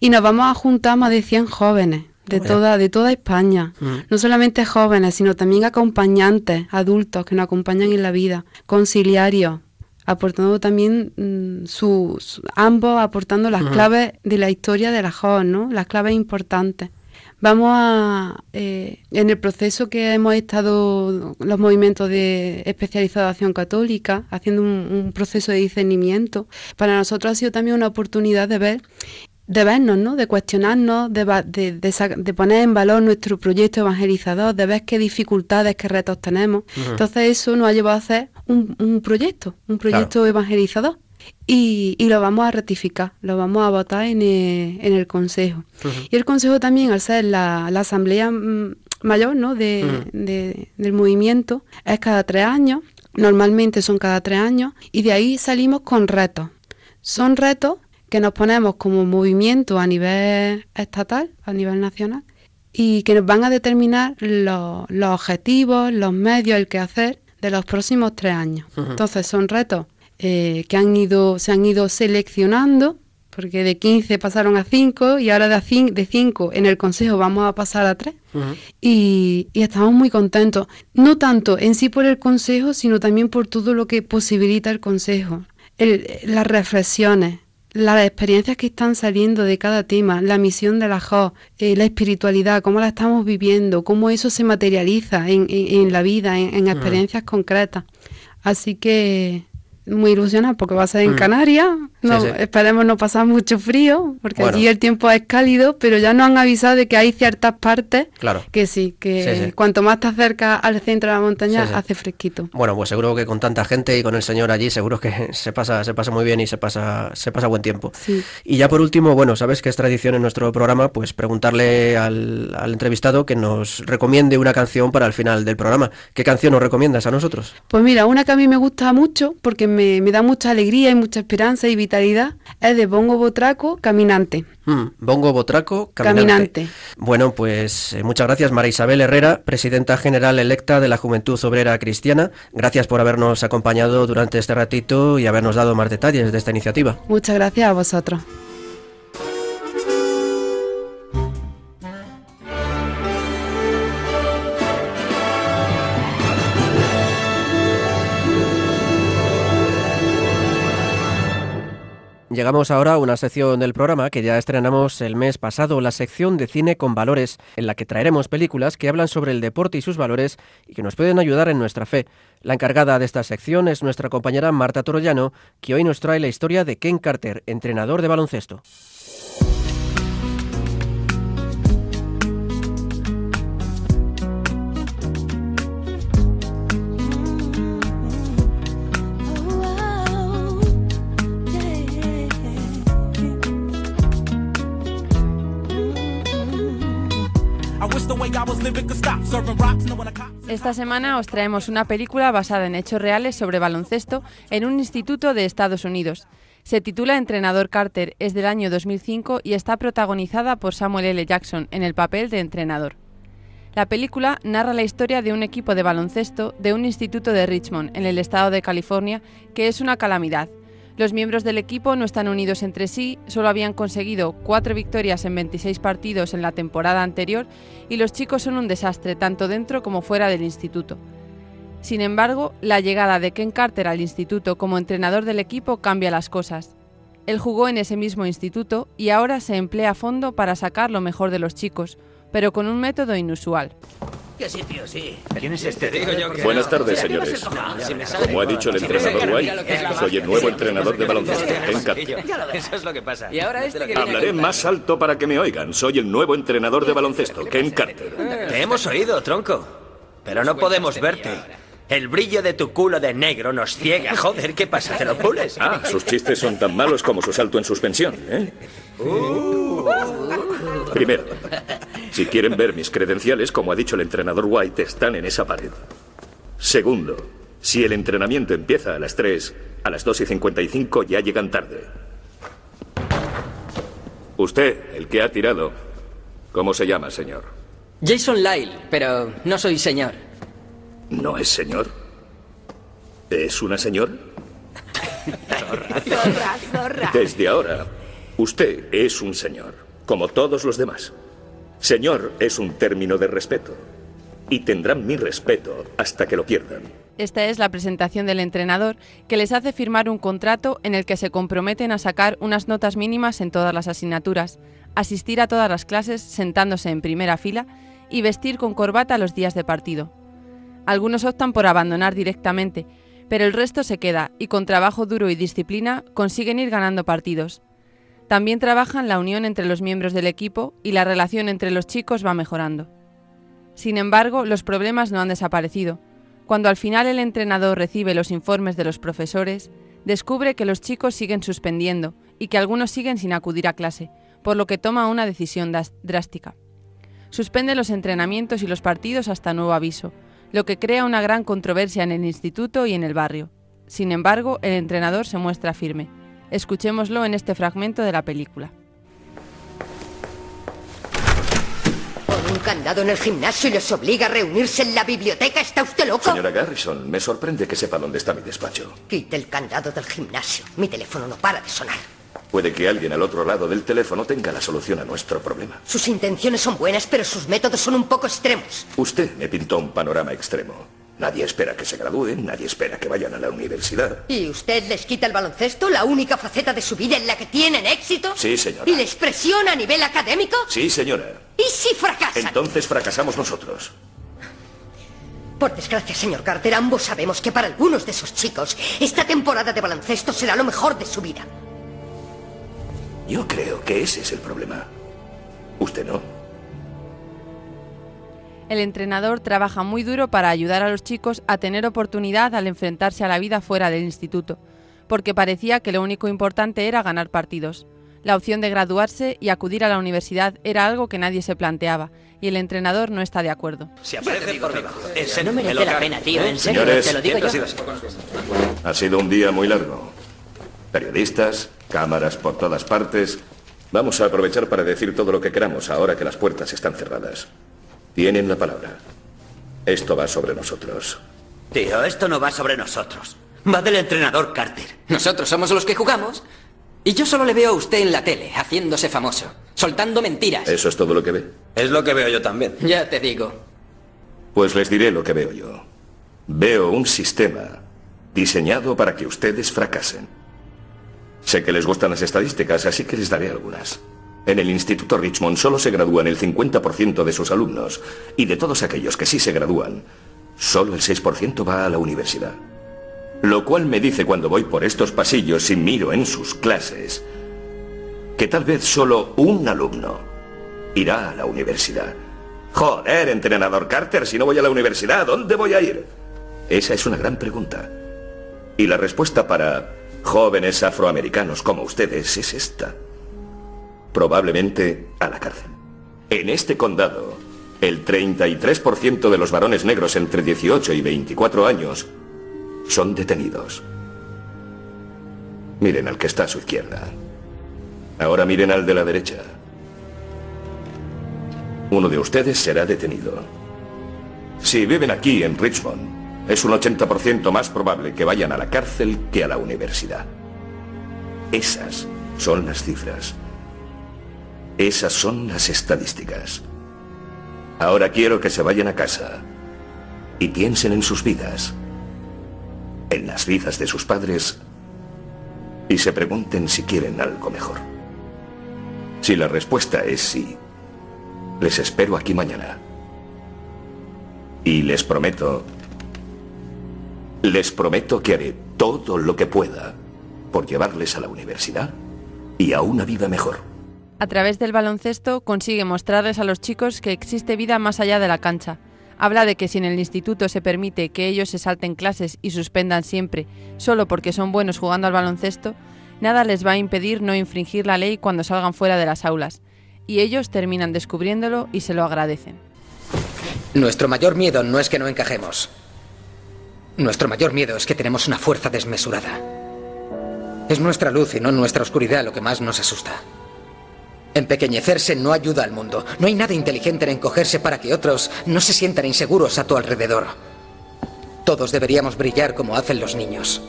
Y nos vamos a juntar más de 100 jóvenes de toda, de toda España. Mm. No solamente jóvenes, sino también acompañantes, adultos que nos acompañan en la vida, conciliarios, aportando también mm, su, su- ambos aportando las claves de la historia de la JON, ¿no? Las claves importantes. Vamos a, eh, en el proceso que hemos estado, los movimientos de especializado de acción católica, haciendo un, un proceso de discernimiento, para nosotros ha sido también una oportunidad de ver, de vernos, ¿no? De cuestionarnos, de, de, de de poner en valor nuestro proyecto evangelizador, de ver qué dificultades, qué retos tenemos. Entonces eso nos ha llevado a hacer un, un proyecto, un proyecto evangelizador. Y, y lo vamos a ratificar, lo vamos a votar en el, en el Consejo. Y el Consejo también, al ser la, la Asamblea mm, Mayor ¿no? de, de- del movimiento, es cada tres años, normalmente son cada tres años, y de ahí salimos con retos. Son retos que nos ponemos como movimiento a nivel estatal, a nivel nacional, y que nos van a determinar los, los objetivos, los medios, el quehacer de los próximos tres años. Entonces son retos eh, que han ido, se han ido seleccionando porque de 15 pasaron a 5 y ahora de 5 en el consejo vamos a pasar a 3 y, estamos muy contentos, no tanto en sí por el consejo, sino también por todo lo que posibilita el consejo, las reflexiones, las experiencias que están saliendo de cada tema, la misión de la JO, eh, la espiritualidad, cómo la estamos viviendo, cómo eso se materializa en, la vida, en, experiencias concretas. Así que muy ilusionada porque va a ser en mm. Canarias. No, Esperemos no pasar mucho frío, porque allí el tiempo es cálido, pero ya nos han avisado de que hay ciertas partes claro. que sí, que cuanto más te acercas al centro de la montaña hace fresquito. Bueno, pues seguro que con tanta gente y con el señor allí, seguro que (laughs) se pasa, se pasa muy bien y se pasa, se pasa buen tiempo. Y ya por último, bueno, sabes que es tradición en nuestro programa, pues preguntarle al, al entrevistado que nos recomiende una canción para el final del programa. ¿Qué canción nos recomiendas a nosotros? Pues mira, una que a mí me gusta mucho porque me, da mucha alegría y mucha esperanza y vitalidad, es de Bongo Botraco, Caminante. Mm, Bongo Botraco, caminante. Bueno, pues eh, muchas gracias, María Isabel Herrera, presidenta general electa de la Juventud Obrera Cristiana. Gracias por habernos acompañado durante este ratito y habernos dado más detalles de esta iniciativa. Muchas gracias a vosotros. Llegamos ahora a una sección del programa que ya estrenamos el mes pasado, la sección de cine con valores, en la que traeremos películas que hablan sobre el deporte y sus valores y que nos pueden ayudar en nuestra fe. La encargada de esta sección es nuestra compañera Marta Torollano, que hoy nos trae la historia de Ken Carter, entrenador de baloncesto. Esta semana os traemos una película basada en hechos reales sobre baloncesto en un instituto de Estados Unidos. Se titula Entrenador Carter, es del año 2005 y está protagonizada por Samuel L. Jackson en el papel de entrenador. La película narra la historia de un equipo de baloncesto de un instituto de Richmond, en el estado de California, que es una calamidad. Los miembros del equipo no están unidos entre sí, solo habían conseguido cuatro victorias en 26 partidos en la temporada anterior y los chicos son un desastre tanto dentro como fuera del instituto. Sin embargo, la llegada de Ken Carter al instituto como entrenador del equipo cambia las cosas. Él jugó en ese mismo instituto y ahora se emplea a fondo para sacar lo mejor de los chicos, pero con un método inusual. ¿Qué sitio, sí? ¿Quién es este? Buenas tardes, señores. Como ha dicho el entrenador White, soy el nuevo entrenador de baloncesto. Eso es lo que pasa. Este Hablaré más alto para que me oigan. Soy el nuevo entrenador de baloncesto, Ken Carter. Te hemos oído, tronco. Pero no podemos verte. El brillo de tu culo de negro nos ciega. Joder, ¿qué pasa? ¿Te lo pules? Ah, sus chistes son tan malos como su salto en suspensión, ¿eh? Uh. Primero, si quieren ver mis credenciales, como ha dicho el entrenador White, están en esa pared. Segundo, si el entrenamiento empieza a las 3, a las 2 y 55 ya llegan tarde. Usted, el que ha tirado, ¿cómo se llama, señor? Jason Lyle, pero no soy señor. ¿No es señor? ¿Es una señor? (laughs) zorra, zorra. Desde ahora, usted es un señor, como todos los demás. Señor es un término de respeto. Y tendrán mi respeto hasta que lo pierdan. Esta es la presentación del entrenador que les hace firmar un contrato en el que se comprometen a sacar unas notas mínimas en todas las asignaturas, asistir a todas las clases sentándose en primera fila y vestir con corbata los días de partido. Algunos optan por abandonar directamente, pero el resto se queda y con trabajo duro y disciplina consiguen ir ganando partidos. También trabajan la unión entre los miembros del equipo y la relación entre los chicos va mejorando. Sin embargo, los problemas no han desaparecido. Cuando al final el entrenador recibe los informes de los profesores, descubre que los chicos siguen suspendiendo y que algunos siguen sin acudir a clase, por lo que toma una decisión drástica. Suspende los entrenamientos y los partidos hasta nuevo aviso, lo que crea una gran controversia en el instituto y en el barrio. Sin embargo, el entrenador se muestra firme. Escuchémoslo en este fragmento de la película. un candado en el gimnasio y les obliga a reunirse en la biblioteca. ¿Está usted loco? Señora Garrison, me sorprende que sepa dónde está mi despacho. Quite el candado del gimnasio. Mi teléfono no para de sonar. Puede que alguien al otro lado del teléfono tenga la solución a nuestro problema. Sus intenciones son buenas, pero sus métodos son un poco extremos. Usted me pintó un panorama extremo. Nadie espera que se gradúen, nadie espera que vayan a la universidad. ¿Y usted les quita el baloncesto, la única faceta de su vida en la que tienen éxito? Sí, señora. ¿Y les presiona a nivel académico? Sí, señora. ¿Y si fracasan? Entonces fracasamos nosotros. Por desgracia, señor Carter, ambos sabemos que para algunos de esos chicos, esta temporada de baloncesto será lo mejor de su vida. Yo creo que ese es el problema. Usted no. El entrenador trabaja muy duro para ayudar a los chicos a tener oportunidad al enfrentarse a la vida fuera del instituto, porque parecía que lo único importante era ganar partidos. La opción de graduarse y acudir a la universidad era algo que nadie se planteaba, y el entrenador no está de acuerdo. Si aparece por debajo. Ese no merece la pena, tío. En serio, Señores, te lo digo yo. Ha sido un día muy largo. Periodistas, cámaras por todas partes. Vamos a aprovechar para decir todo lo que queramos ahora que las puertas están cerradas. Tienen la palabra. Esto va sobre nosotros. Tío, esto no va sobre nosotros. Va del entrenador Carter. Nosotros somos los que jugamos. Y yo solo le veo a usted en la tele, haciéndose famoso, soltando mentiras. ¿Eso es todo lo que ve? Es lo que veo yo también. Ya te digo. Pues les diré lo que veo yo. Veo un sistema diseñado para que ustedes fracasen. Sé que les gustan las estadísticas, así que les daré algunas. En el Instituto Richmond solo se gradúan el 50% de sus alumnos, y de todos aquellos que sí se gradúan, solo el 6% va a la universidad. Lo cual me dice cuando voy por estos pasillos y miro en sus clases que tal vez solo un alumno irá a la universidad. Joder, entrenador Carter, si no voy a la universidad, ¿dónde voy a ir? Esa es una gran pregunta. Y la respuesta para jóvenes afroamericanos como ustedes es esta. Probablemente a la cárcel. En este condado, el 33% de los varones negros entre 18 y 24 años son detenidos. Miren al que está a su izquierda. Ahora miren al de la derecha. Uno de ustedes será detenido. Si viven aquí en Richmond, es un 80% más probable que vayan a la cárcel que a la universidad. Esas son las cifras. Esas son las estadísticas. Ahora quiero que se vayan a casa y piensen en sus vidas, en las vidas de sus padres y se pregunten si quieren algo mejor. Si la respuesta es sí, les espero aquí mañana. Y les prometo, les prometo que haré todo lo que pueda por llevarles a la universidad y a una vida mejor. A través del baloncesto consigue mostrarles a los chicos que existe vida más allá de la cancha. Habla de que si en el instituto se permite que ellos se salten clases y suspendan siempre solo porque son buenos jugando al baloncesto, nada les va a impedir no infringir la ley cuando salgan fuera de las aulas. Y ellos terminan descubriéndolo y se lo agradecen. Nuestro mayor miedo no es que no encajemos. Nuestro mayor miedo es que tenemos una fuerza desmesurada. Es nuestra luz y no nuestra oscuridad lo que más nos asusta. Empequeñecerse no ayuda al mundo. No hay nada inteligente en encogerse para que otros no se sientan inseguros a tu alrededor. Todos deberíamos brillar como hacen los niños.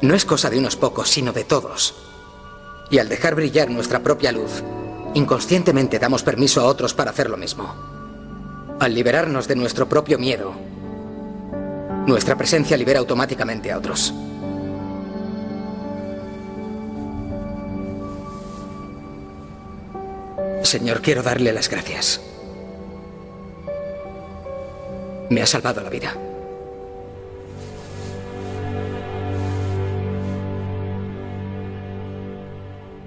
No es cosa de unos pocos, sino de todos. Y al dejar brillar nuestra propia luz, inconscientemente damos permiso a otros para hacer lo mismo. Al liberarnos de nuestro propio miedo, nuestra presencia libera automáticamente a otros. Señor, quiero darle las gracias. Me ha salvado la vida.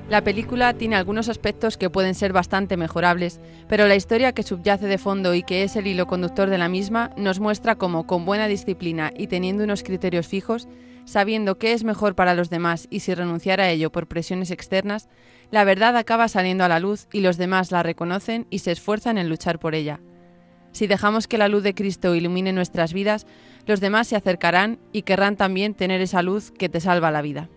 La película tiene algunos aspectos que pueden ser bastante mejorables, pero la historia que subyace de fondo y que es el hilo conductor de la misma nos muestra cómo, con buena disciplina y teniendo unos criterios fijos, sabiendo qué es mejor para los demás y si renunciar a ello por presiones externas, la verdad acaba saliendo a la luz y los demás la reconocen y se esfuerzan en luchar por ella. Si dejamos que la luz de Cristo ilumine nuestras vidas, los demás se acercarán y querrán también tener esa luz que te salva la vida.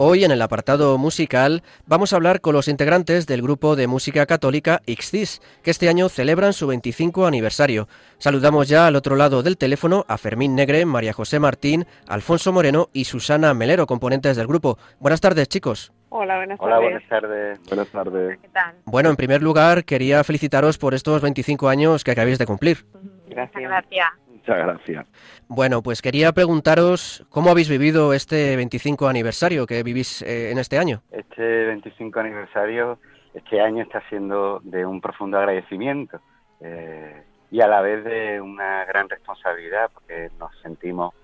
Hoy en el apartado musical vamos a hablar con los integrantes del grupo de música católica Ixtis, que este año celebran su 25 aniversario. Saludamos ya al otro lado del teléfono a Fermín Negre, María José Martín, Alfonso Moreno y Susana Melero, componentes del grupo. Buenas tardes, chicos. Hola, buenas Hola, tardes. buenas tardes. Buenas tardes. ¿Qué tal? Bueno, en primer lugar, quería felicitaros por estos 25 años que acabáis de cumplir. Gracias. Gracias. Muchas gracias. Bueno, pues quería preguntaros cómo habéis vivido este 25 aniversario que vivís eh, en este año. Este 25 aniversario, este año está siendo de un profundo agradecimiento eh, y a la vez de una gran responsabilidad porque nos sentimos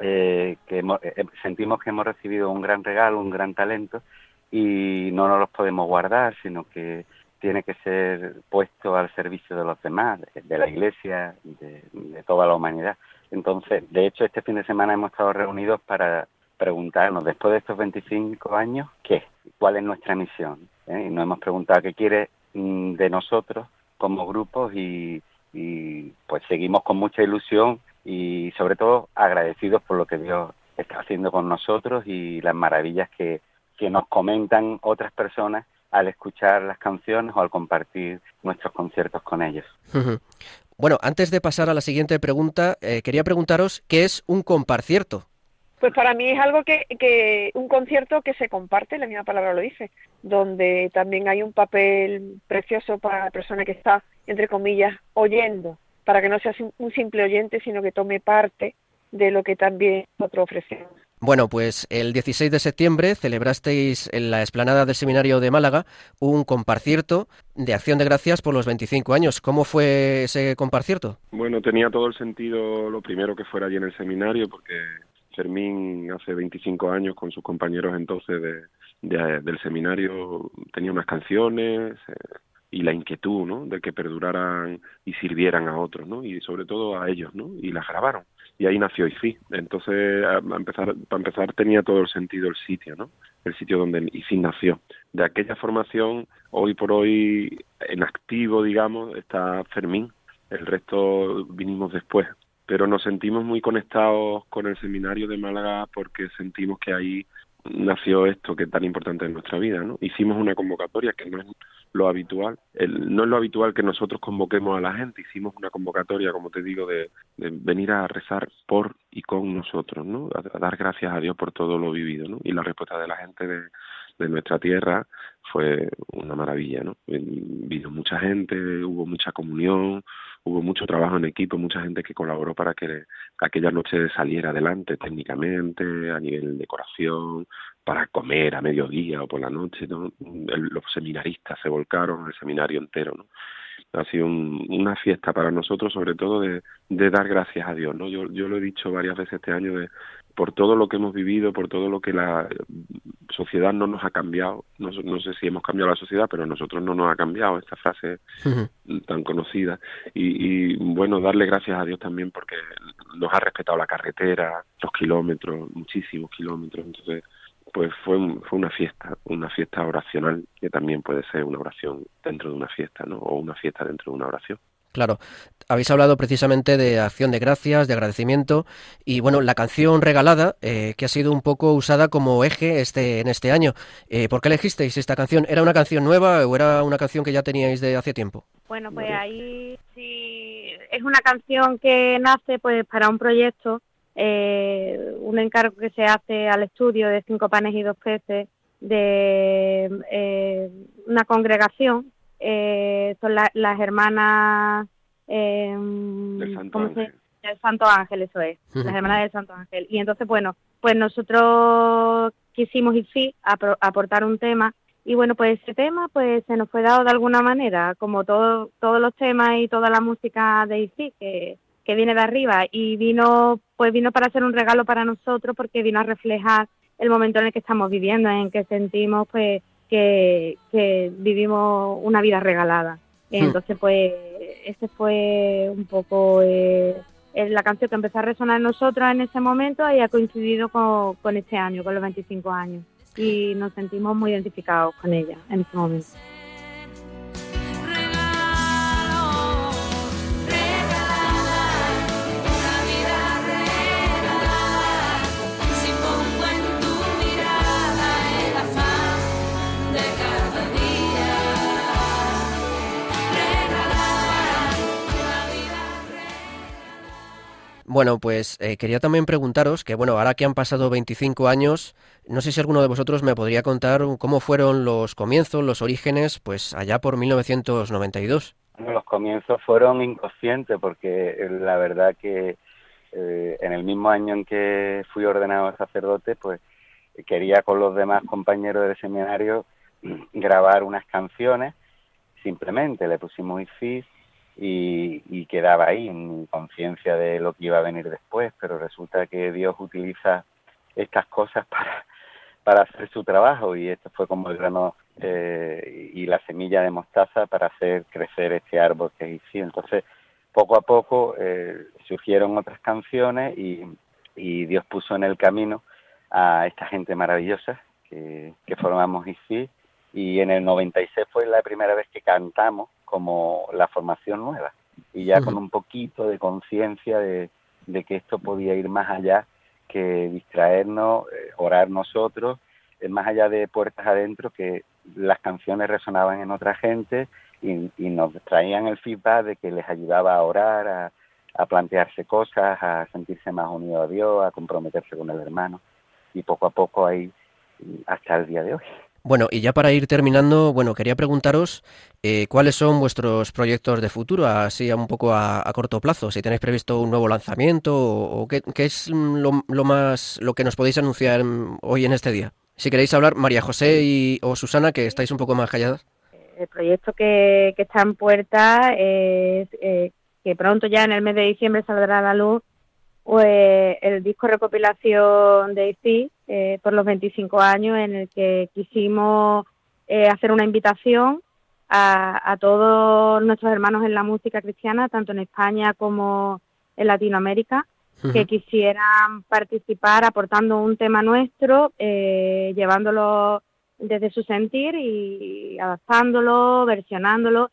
eh, que hemos, eh, sentimos que hemos recibido un gran regalo, un gran talento y no nos los podemos guardar, sino que tiene que ser puesto al servicio de los demás, de, la Iglesia, de, de toda la humanidad. Entonces, de hecho, este fin de semana hemos estado reunidos para preguntarnos, después de estos 25 años, ¿qué? ¿Cuál es nuestra misión? ¿Eh? Y nos hemos preguntado qué quiere mm, de nosotros como grupos y, y pues seguimos con mucha ilusión y sobre todo agradecidos por lo que Dios está haciendo con nosotros y las maravillas que, que nos comentan otras personas al escuchar las canciones o al compartir nuestros conciertos con ellos. Bueno, antes de pasar a la siguiente pregunta, eh, quería preguntaros qué es un comparcierto. Pues para mí es algo que, que un concierto que se comparte, la misma palabra lo dice, donde también hay un papel precioso para la persona que está, entre comillas, oyendo, para que no sea un simple oyente, sino que tome parte de lo que también nosotros ofrecemos. Bueno, pues el 16 de septiembre celebrasteis en la explanada del Seminario de Málaga un comparcierto de acción de gracias por los 25 años. ¿Cómo fue ese comparcierto? Bueno, tenía todo el sentido lo primero que fuera allí en el seminario, porque Fermín hace 25 años con sus compañeros entonces de, de, del seminario tenía unas canciones eh, y la inquietud, ¿no? De que perduraran y sirvieran a otros, ¿no? Y sobre todo a ellos, ¿no? Y las grabaron y ahí nació IFI. Entonces, a empezar, para empezar, tenía todo el sentido el sitio, ¿no? El sitio donde IFI nació. De aquella formación, hoy por hoy, en activo, digamos, está Fermín. El resto vinimos después. Pero nos sentimos muy conectados con el seminario de Málaga porque sentimos que ahí nació esto que es tan importante en nuestra vida, ¿no? Hicimos una convocatoria que no es lo habitual, el, no es lo habitual que nosotros convoquemos a la gente, hicimos una convocatoria, como te digo, de, de venir a rezar por y con nosotros, ¿no? A, dar gracias a Dios por todo lo vivido, ¿no? Y la respuesta de la gente de, de nuestra tierra fue una maravilla, ¿no? Vino mucha gente, hubo mucha comunión, hubo mucho trabajo en equipo, mucha gente que colaboró para que aquella noche saliera adelante técnicamente, a nivel de decoración, para comer a mediodía o por la noche, ¿no? El, los seminaristas se volcaron, el seminario entero, ¿no? Ha sido un, una fiesta para nosotros, sobre todo de, de, dar gracias a Dios, ¿no? Yo, yo lo he dicho varias veces este año de por todo lo que hemos vivido, por todo lo que la sociedad no nos ha cambiado. No, no sé si hemos cambiado la sociedad, pero a nosotros no nos ha cambiado esta frase uh -huh. tan conocida. Y, y, bueno, darle gracias a Dios también porque nos ha respetado la carretera, los kilómetros, muchísimos kilómetros. Entonces, pues fue, un, fue una fiesta, una fiesta oracional que también puede ser una oración dentro de una fiesta, ¿no? O una fiesta dentro de una oración. Claro, habéis hablado precisamente de acción de gracias, de agradecimiento y bueno, la canción regalada eh, que ha sido un poco usada como eje este en este año. Eh, ¿Por qué elegisteis esta canción? ¿Era una canción nueva o era una canción que ya teníais de hace tiempo? Bueno, pues ahí sí es una canción que nace pues para un proyecto, eh, un encargo que se hace al estudio de Cinco Panes y Dos Peces de eh, una congregación eh, son la, las hermanas eh, del Santo ¿cómo Ángel. Se, el Santo Ángel, eso es, (laughs) las hermanas del Santo Ángel. Y entonces, bueno, pues nosotros quisimos y sí aportar un tema y bueno, pues ese tema pues se nos fue dado de alguna manera, como todo, todos los temas y toda la música de ICI que, que viene de arriba y vino pues vino para ser un regalo para nosotros porque vino a reflejar el momento en el que estamos viviendo, en que sentimos pues que, que vivimos una vida regalada. Entonces, pues, ese fue un poco eh, la canción que empezó a resonar en nosotros en ese momento y ha coincidido con, con este año, con los 25 años. Y nos sentimos muy identificados con ella en ese momento. Bueno, pues eh, quería también preguntaros que, bueno, ahora que han pasado 25 años, no sé si alguno de vosotros me podría contar cómo fueron los comienzos, los orígenes, pues allá por 1992. Los comienzos fueron inconscientes porque eh, la verdad que eh, en el mismo año en que fui ordenado sacerdote, pues quería con los demás compañeros del seminario (clears throat) grabar unas canciones, simplemente le pusimos IFIS y, y quedaba ahí en conciencia de lo que iba a venir después, pero resulta que Dios utiliza estas cosas (laughs) para, para hacer su trabajo y esto fue como el grano eh, y la semilla de mostaza para hacer crecer este árbol que es. Entonces, poco a poco eh, surgieron otras canciones y, y Dios puso en el camino a esta gente maravillosa que, que formamos ICI y en el 96 fue la primera vez que cantamos como la formación nueva. Y ya con un poquito de conciencia de, de, que esto podía ir más allá que distraernos, eh, orar nosotros, eh, más allá de puertas adentro, que las canciones resonaban en otra gente y, y nos traían el feedback de que les ayudaba a orar, a, a plantearse cosas, a sentirse más unido a Dios, a comprometerse con el hermano. Y poco a poco ahí hasta el día de hoy. Bueno, y ya para ir terminando, bueno, quería preguntaros eh, cuáles son vuestros proyectos de futuro, así un poco a, corto plazo, si tenéis previsto un nuevo lanzamiento o, qué, es lo, lo, más lo que nos podéis anunciar hoy en este día. Si queréis hablar, María José y, o Susana, que estáis un poco más calladas. El proyecto que, que está en puerta es eh, que pronto ya en el mes de diciembre saldrá a la luz pues el disco recopilación de ICI eh, por los 25 años en el que quisimos eh, hacer una invitación a, a, todos nuestros hermanos en la música cristiana, tanto en España como en Latinoamérica, uh -huh. que quisieran participar aportando un tema nuestro, eh, llevándolo desde su sentir y adaptándolo, versionándolo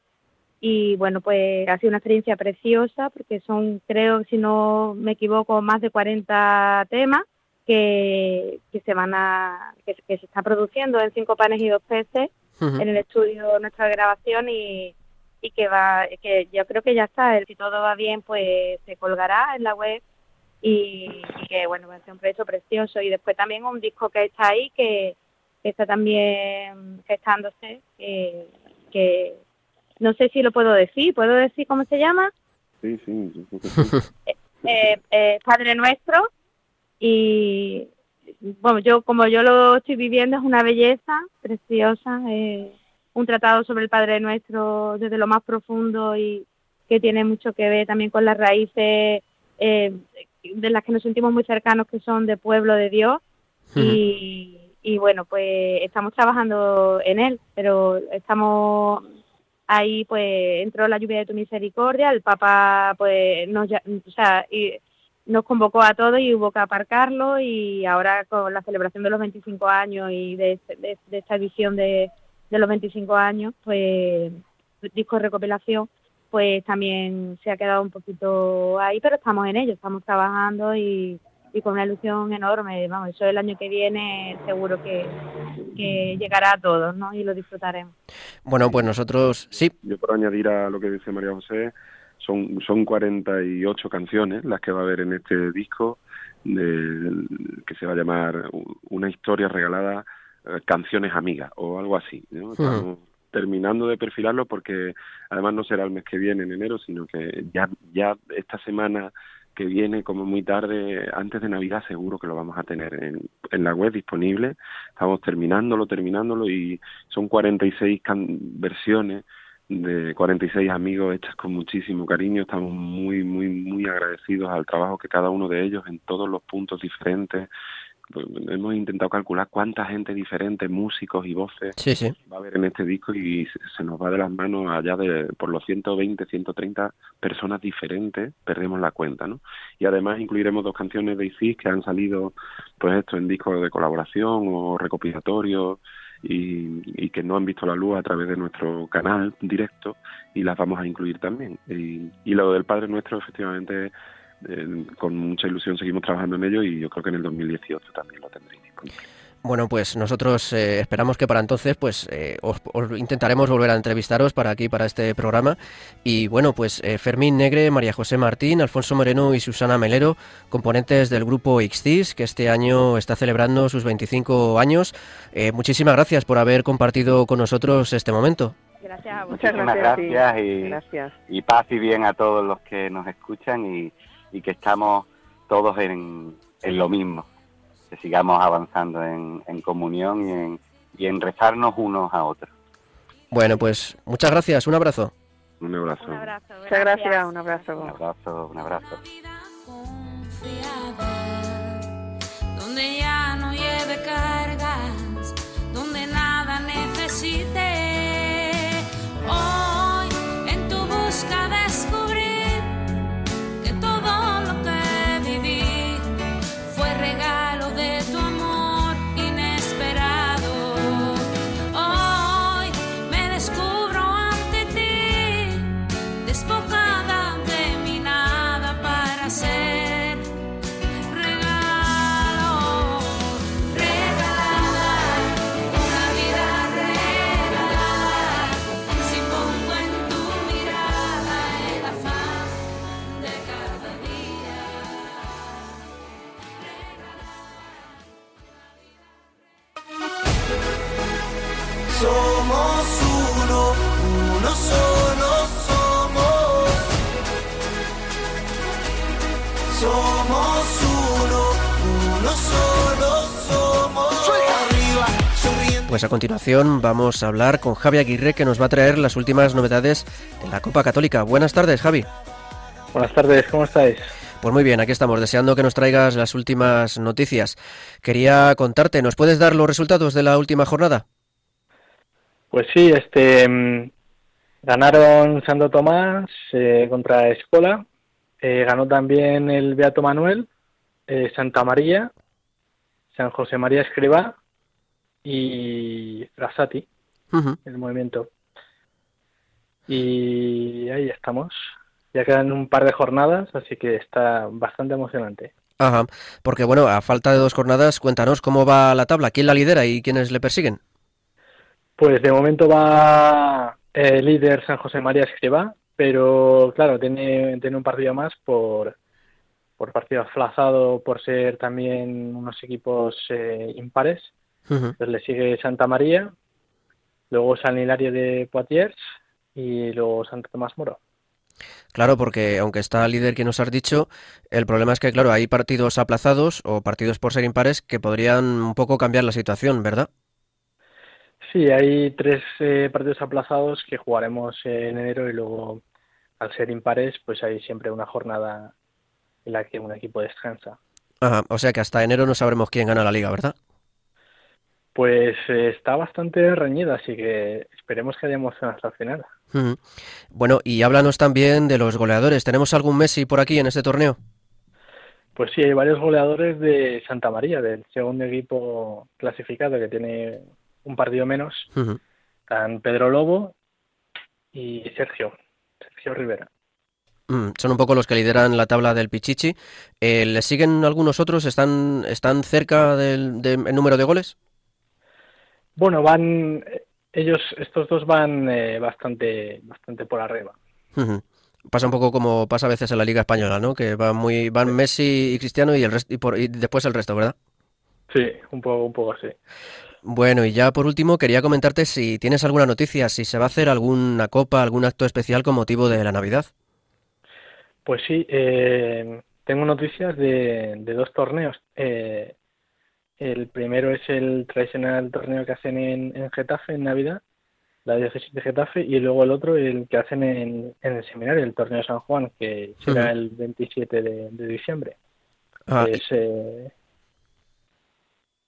y bueno, pues ha sido una experiencia preciosa porque son, creo, si no me equivoco, más de 40 temas que, que se van a, que, que se está produciendo en cinco panes y dos peces uh -huh. en el estudio nuestra grabación y, y que va, que yo creo que ya está, si todo va bien, pues se colgará en la web y, y que bueno, va a ser un proyecto precioso y después también un disco que está ahí que, que está también gestándose, que, que no sé si lo puedo decir, ¿puedo decir cómo se llama? Sí, sí. (laughs) eh, eh, Padre Nuestro y bueno, yo como yo lo estoy viviendo es una belleza preciosa, eh, un tratado sobre el Padre Nuestro desde lo más profundo y que tiene mucho que ver también con las raíces eh, de las que nos sentimos muy cercanos que son de pueblo de Dios uh -huh. y, y bueno, pues estamos trabajando en él, pero estamos ahí pues entró la lluvia de tu misericordia, el Papa pues nos, o sea, y nos convocó a todos y hubo que aparcarlo y ahora con la celebración de los 25 años y de, de, esta edición de, de, los 25 años, pues disco recopilación, pues también se ha quedado un poquito ahí, pero estamos en ello, estamos trabajando y, y con una ilusión enorme, vamos, eso el año que viene seguro que, que llegará a todos, ¿no? Y lo disfrutaremos. Bueno, pues nosotros sí. Yo por añadir a lo que dice María José, son, son 48 canciones las que va a haber en este disco, de, que se va a llamar Una historia regalada, eh, canciones amigas o algo así. ¿no? Estamos uh -huh. terminando de perfilarlo porque además no será el mes que viene, en enero, sino que ya, ya esta semana que viene como muy tarde, antes de Navidad seguro que lo vamos a tener en, la web disponible. Estamos terminándolo, terminándolo y son 46 versiones de 46 amigos hechas con muchísimo cariño. Estamos muy, muy, muy agradecidos al trabajo que cada uno de ellos en todos los puntos diferentes. Hemos intentado calcular cuánta gente diferente, músicos y voces, sí, sí. va a haber en este disco y se nos va de las manos allá de por los 120, 130 personas diferentes, perdemos la cuenta, ¿no? Y además incluiremos dos canciones de ICIS que han salido, pues esto, en discos de colaboración o recopilatorios y, y, que no han visto la luz a través de nuestro canal directo y las vamos a incluir también. Y, y lo del Padre Nuestro, efectivamente, eh, con mucha ilusión seguimos trabajando en ello y yo creo que en el 2018 también lo tendréis disponible. Bueno, pues nosotros eh, esperamos que para entonces pues eh, os, os intentaremos volver a entrevistaros para aquí, para este programa. Y bueno, pues eh, Fermín Negre, María José Martín, Alfonso Moreno y Susana Melero, componentes del grupo XTIS, que este año está celebrando sus 25 años. Eh, muchísimas gracias por haber compartido con nosotros este momento. Gracias a Muchas vosotros. gracias, y, Gracias. y paz y bien a todos los que nos escuchan y, y que estamos todos en, en lo mismo, que sigamos avanzando en, en comunión y en, y en rezarnos unos a otros. Bueno, pues muchas gracias, un abrazo. Un abrazo. Muchas gracias, un abrazo. Un abrazo, un abrazo. donde ya no lleve Pues a continuación vamos a hablar con Javi Aguirre que nos va a traer las últimas novedades de la Copa Católica. Buenas tardes, Javi. Buenas tardes, ¿cómo estáis? Pues muy bien, aquí estamos, deseando que nos traigas las últimas noticias. Quería contarte, ¿nos puedes dar los resultados de la última jornada? Pues sí, este mm, ganaron Santo Tomás eh, contra Escola, eh, ganó también el Beato Manuel, eh, Santa María, San José María Escribá y Rasati, el movimiento. Y ahí estamos. Ya quedan un par de jornadas, así que está bastante emocionante. Ajá, porque bueno, a falta de dos jornadas, cuéntanos cómo va la tabla, quién la lidera y quiénes le persiguen. Pues de momento va el líder San José María Escribá, pero claro, tiene, tiene un partido más por, por partido aplazado, por ser también unos equipos eh, impares. Pues le sigue Santa María, luego San Hilario de Poitiers y luego Santo Tomás Moro. Claro, porque aunque está líder que nos has dicho, el problema es que, claro, hay partidos aplazados o partidos por ser impares que podrían un poco cambiar la situación, ¿verdad? Sí, hay tres eh, partidos aplazados que jugaremos en enero y luego, al ser impares, pues hay siempre una jornada en la que un equipo descansa. Ajá, o sea que hasta enero no sabremos quién gana la liga, ¿verdad? Pues eh, está bastante reñida, así que esperemos que haya emoción hasta el final. Bueno, y háblanos también de los goleadores. ¿Tenemos algún Messi por aquí en este torneo? Pues sí, hay varios goleadores de Santa María, del segundo equipo clasificado que tiene un partido menos. Ujú. Están Pedro Lobo y Sergio, Sergio Rivera. Mm, son un poco los que lideran la tabla del Pichichi. Eh, ¿Le siguen algunos otros? ¿Están, están cerca del, del número de goles? Bueno, van ellos, estos dos van eh, bastante, bastante por arriba. Pasa un poco como pasa a veces en la Liga Española, ¿no? Que van muy, van Messi y Cristiano y el resto, y, por- y después el resto, ¿verdad? Sí, un poco, un poco así. Bueno, y ya por último quería comentarte si tienes alguna noticia, si se va a hacer alguna copa, algún acto especial con motivo de la Navidad. Pues sí, eh, tengo noticias de, de dos torneos. Eh, el primero es el tradicional torneo que hacen en, en Getafe en Navidad, la diócesis de Getafe, y luego el otro, el que hacen en, en el seminario, el torneo de San Juan, que será el 27 de, de diciembre. Ah, es eh,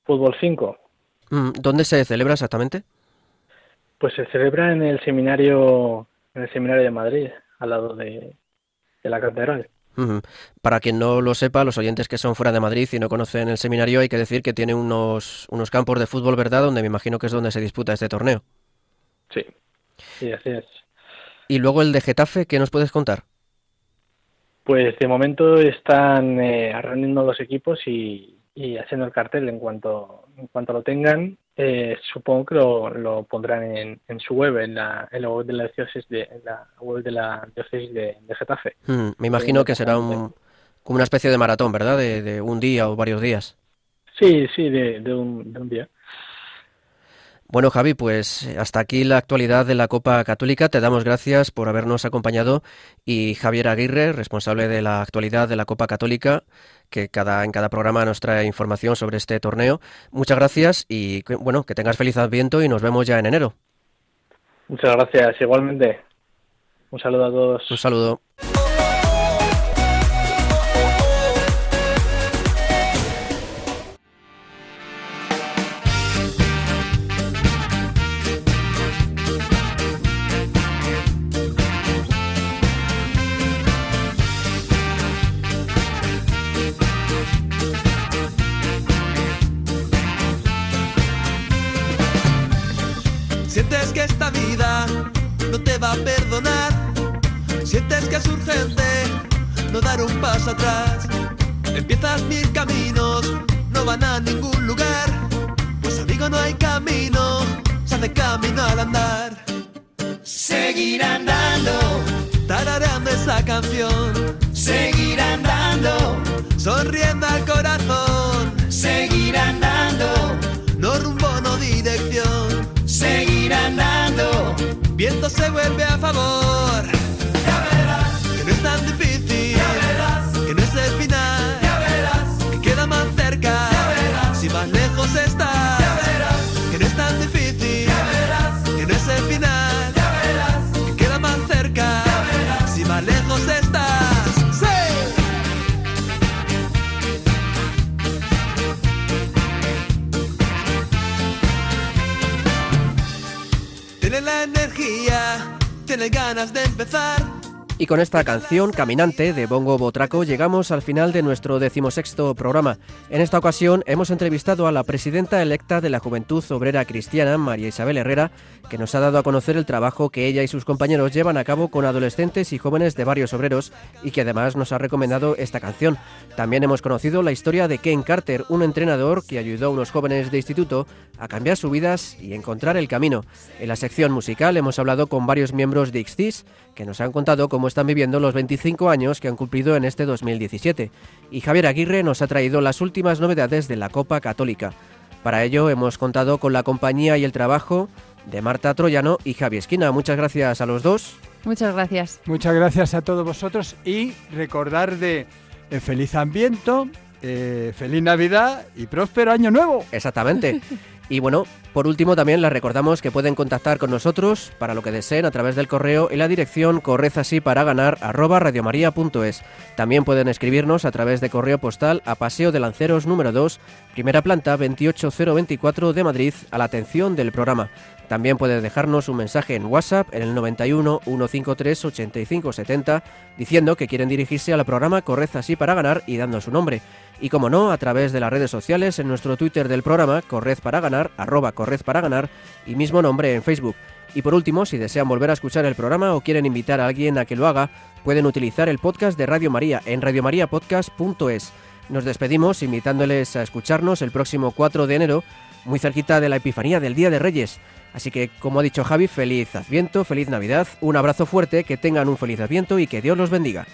fútbol 5. Mm, ¿Dónde se celebra exactamente? Pues se celebra en el seminario, en el seminario de Madrid, al lado de, de la catedral. Para quien no lo sepa, los oyentes que son fuera de Madrid y no conocen el seminario, hay que decir que tiene unos, unos campos de fútbol, ¿verdad? Donde me imagino que es donde se disputa este torneo. Sí, sí, así es. Y luego el de Getafe, ¿qué nos puedes contar? Pues de momento están eh, reuniendo los equipos y y haciendo el cartel en cuanto, en cuanto lo tengan, eh, supongo que lo, lo pondrán en, en su web, en la, en la web de la diócesis de, en la web de la diócesis de, de Getafe. Mm, me imagino que será un, como una especie de maratón, ¿verdad? De, de un día o varios días. Sí, sí, de, de, un, de un día. Bueno, Javi, pues hasta aquí la actualidad de la Copa Católica. Te damos gracias por habernos acompañado y Javier Aguirre, responsable de la actualidad de la Copa Católica, que cada, en cada programa nos trae información sobre este torneo. Muchas gracias y bueno, que tengas feliz adviento y nos vemos ya en enero. Muchas gracias, igualmente. Un saludo a todos. Un saludo. Sientes que es urgente no dar un paso atrás. Empiezas mil caminos, no van a ningún lugar. Pues amigo, no hay camino, se hace camino al andar. Seguir andando, tarareando esa canción. Seguir andando, sonriendo al corazón. Seguir andando, no rumbo, no dirección. Seguir andando, viento se vuelve a favor. Energía, tienes ganas de empezar. Y con esta canción, Caminante, de Bongo Botraco, llegamos al final de nuestro decimosexto programa. En esta ocasión hemos entrevistado a la presidenta electa de la Juventud Obrera Cristiana, María Isabel Herrera, que nos ha dado a conocer el trabajo que ella y sus compañeros llevan a cabo con adolescentes y jóvenes de varios obreros y que además nos ha recomendado esta canción. También hemos conocido la historia de Ken Carter, un entrenador que ayudó a unos jóvenes de instituto a cambiar sus vidas y encontrar el camino. En la sección musical hemos hablado con varios miembros de Ixtis que nos han contado cómo están viviendo los 25 años que han cumplido en este 2017. Y Javier Aguirre nos ha traído las últimas novedades de la Copa Católica. Para ello hemos contado con la compañía y el trabajo de Marta Troyano y Javi Esquina. Muchas gracias a los dos. Muchas gracias. Muchas gracias a todos vosotros y recordar de eh, feliz ambiente, eh, feliz Navidad y próspero año nuevo. Exactamente. (laughs) Y bueno, por último también les recordamos que pueden contactar con nosotros para lo que deseen a través del correo en la dirección correzasiparaгаnar@radiomaria.es. También pueden escribirnos a través de correo postal a Paseo de Lanceros número 2, primera planta 28024 de Madrid, a la atención del programa. También puede dejarnos un mensaje en WhatsApp en el 91 153 8570 diciendo que quieren dirigirse al programa Corred así para ganar y dando su nombre. Y como no, a través de las redes sociales en nuestro Twitter del programa Corred para ganar, arroba Corred para ganar y mismo nombre en Facebook. Y por último, si desean volver a escuchar el programa o quieren invitar a alguien a que lo haga, pueden utilizar el podcast de Radio María en radiomariapodcast.es. Nos despedimos invitándoles a escucharnos el próximo 4 de enero, muy cerquita de la Epifanía del Día de Reyes. Así que, como ha dicho Javi, feliz Adviento, feliz Navidad, un abrazo fuerte, que tengan un feliz Adviento y que Dios los bendiga.